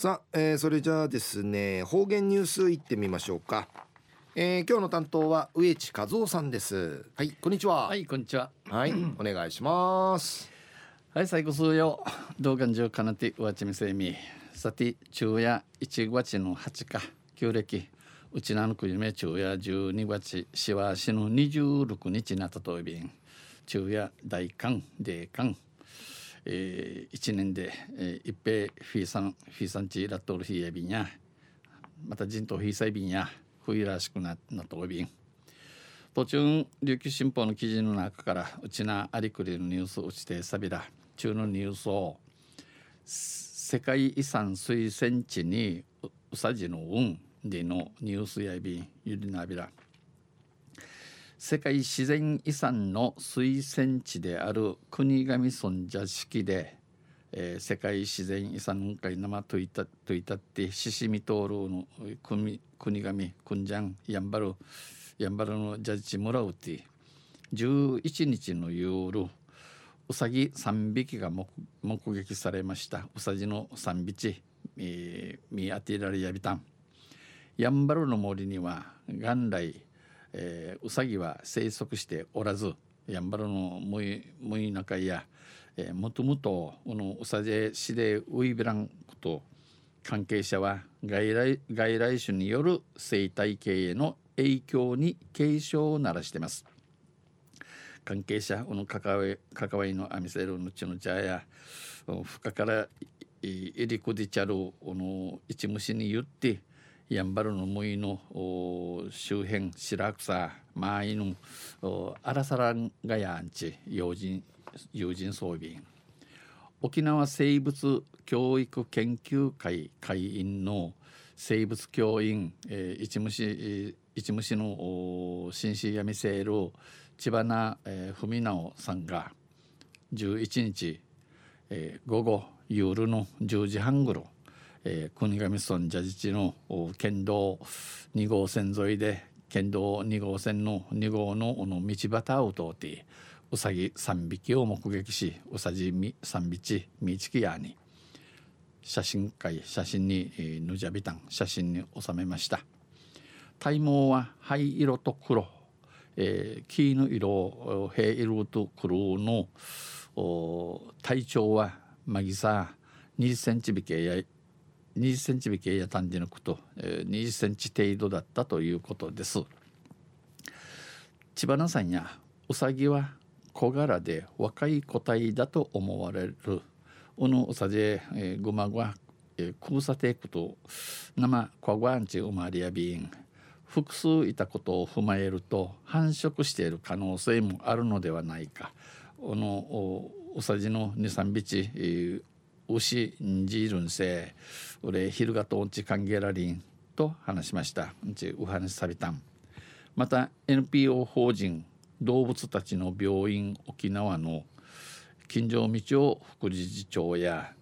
さあ、えー、それじゃあですね方言ニュースいってみましょうか、えー、今日の担当は植地和夫さんです。はい。こんにちは。はいこんにちは。はい お願いします。はい最後数曜動画上かなてわちみせみさて昼夜1月の8日旧暦。うちなのく夢昼夜12月。しわしの26日なたといびん。昼夜大寒大寒えー、1年で、えー、一平フィーサンフィーサンチラットルヒエビンや。また人頭フィーサイビンや。冬らしくななとびん。途中琉球新報の記事の中からうちなありくりのニュースうちてさびら中のニュースを世界遺産推薦地にうさじの運でのニュースやびんゆりなびら。世界自然遺産の推薦地である国頭村社式で、えー、世界自然遺産会生といたといたってししみとおるの国国頭くんじゃんやんばるやんばるのジャッジもらうて11日の夜うさぎ3匹が目撃されました。うさぎの3匹、えー、見当てられやびたん。やんばるの森には元来えー、ウサギは生息しておらずやんばるのむいむい中や、えー、もともとこのうさじ市でウイビランこと関係者は外来外来種による生態系への影響に警鐘を鳴らしています。関係者この関わり関わりのアミセルのちの茶や深かから入りこでちゃるこの一虫に言ってやんばるのむいの周辺白草マイヌアラサランガヤンチ友人友人装備。沖縄生物教育研究会会員の生物教員、えー、一虫一虫の紳士やみせる千葉な、えー、文直さんが11日、えー、午後夜の10時半ごろえー、国頭村蛇地の県道2号線沿いで県道2号線の2号のの道端を通ってうさぎ3匹を目撃しうさじ3匹見つきやに写真会写真に、えー、ぬじゃびたん写真に収めました。体毛は灰色と黒、えー、黄の色平色と黒の体長はまぎさ20センチ引けや20センチ引きや単じのこと、えー、20センチ程度だったということです。千葉なさんやうさぎは小柄で若い個体だと思われる。うぬうさじえぐまぐわくぶさていくと生こわんちうまりやびん。複数いたことを踏まえると繁殖している可能性もあるのではないか。このうさじの23匹牛んじるんせ俺昼がとんち歓迎らりんと話しましたんちお話さびたんまた NPO 法人動物たちの病院沖縄の金城道夫副理事長や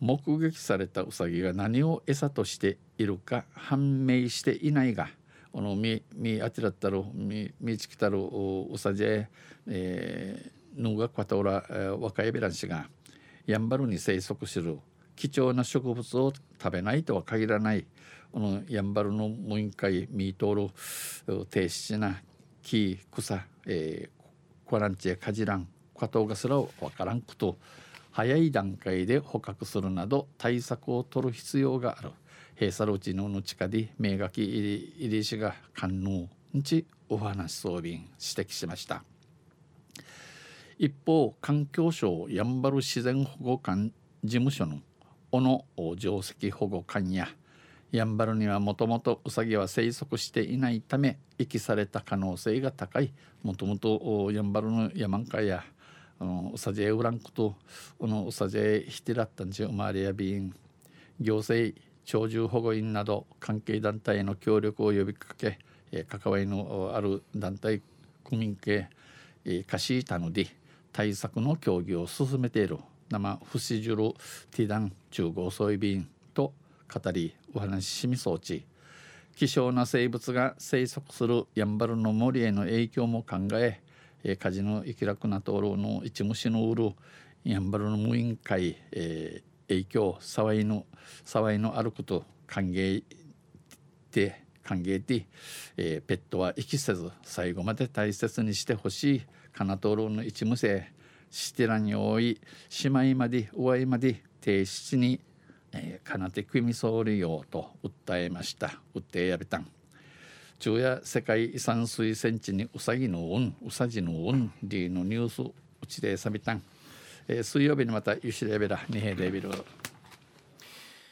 目撃されたウサギが何を餌としているか判明していないがこのみみあちらったるみみちきたるうさじええぬがかたおら若いべらんしがやんばるに生息する貴重な植物を食べないとは限らないこのやんばるの無印会ミートール低質な木草、えー、コランチやカジランカトウガスラをわからんこと早い段階で捕獲するなど対策を取る必要がある閉鎖路地のの地下で名垣入り石が観能んちお話装備指摘しました。一方環境省やんばる自然保護官事務所の小野定石保護官ややんばるにはもともとウサギは生息していないため遺棄された可能性が高いもともとやんばるの山んかやウサジエウランクとこのウサジエヒティラッタンチウマリアビン行政鳥獣保護員など関係団体への協力を呼びかけ関わりのある団体区民系貸しタヌディ対策の協議を進めている生不死ジュルティダン中合ソイビンと語りお話ししみ装置希少な生物が生息するやんばるの森への影響も考ええ火事の生き楽な灯籠の一虫のうるやんばるの無印会、え影響騒いの騒いのあること歓迎て歓迎で、えー、ペットは息せず最後まで大切にしてほしい。カナトロの一無性シテラに多い。姉妹まで上まで提出に、えー、かなて組み総理よと訴えました。訴えやびたん。昼夜世界遺産推薦地にうさぎの運うさじの運リーのニュースうちでさびたん、えー、水曜日にまたユシレベラニヘデビル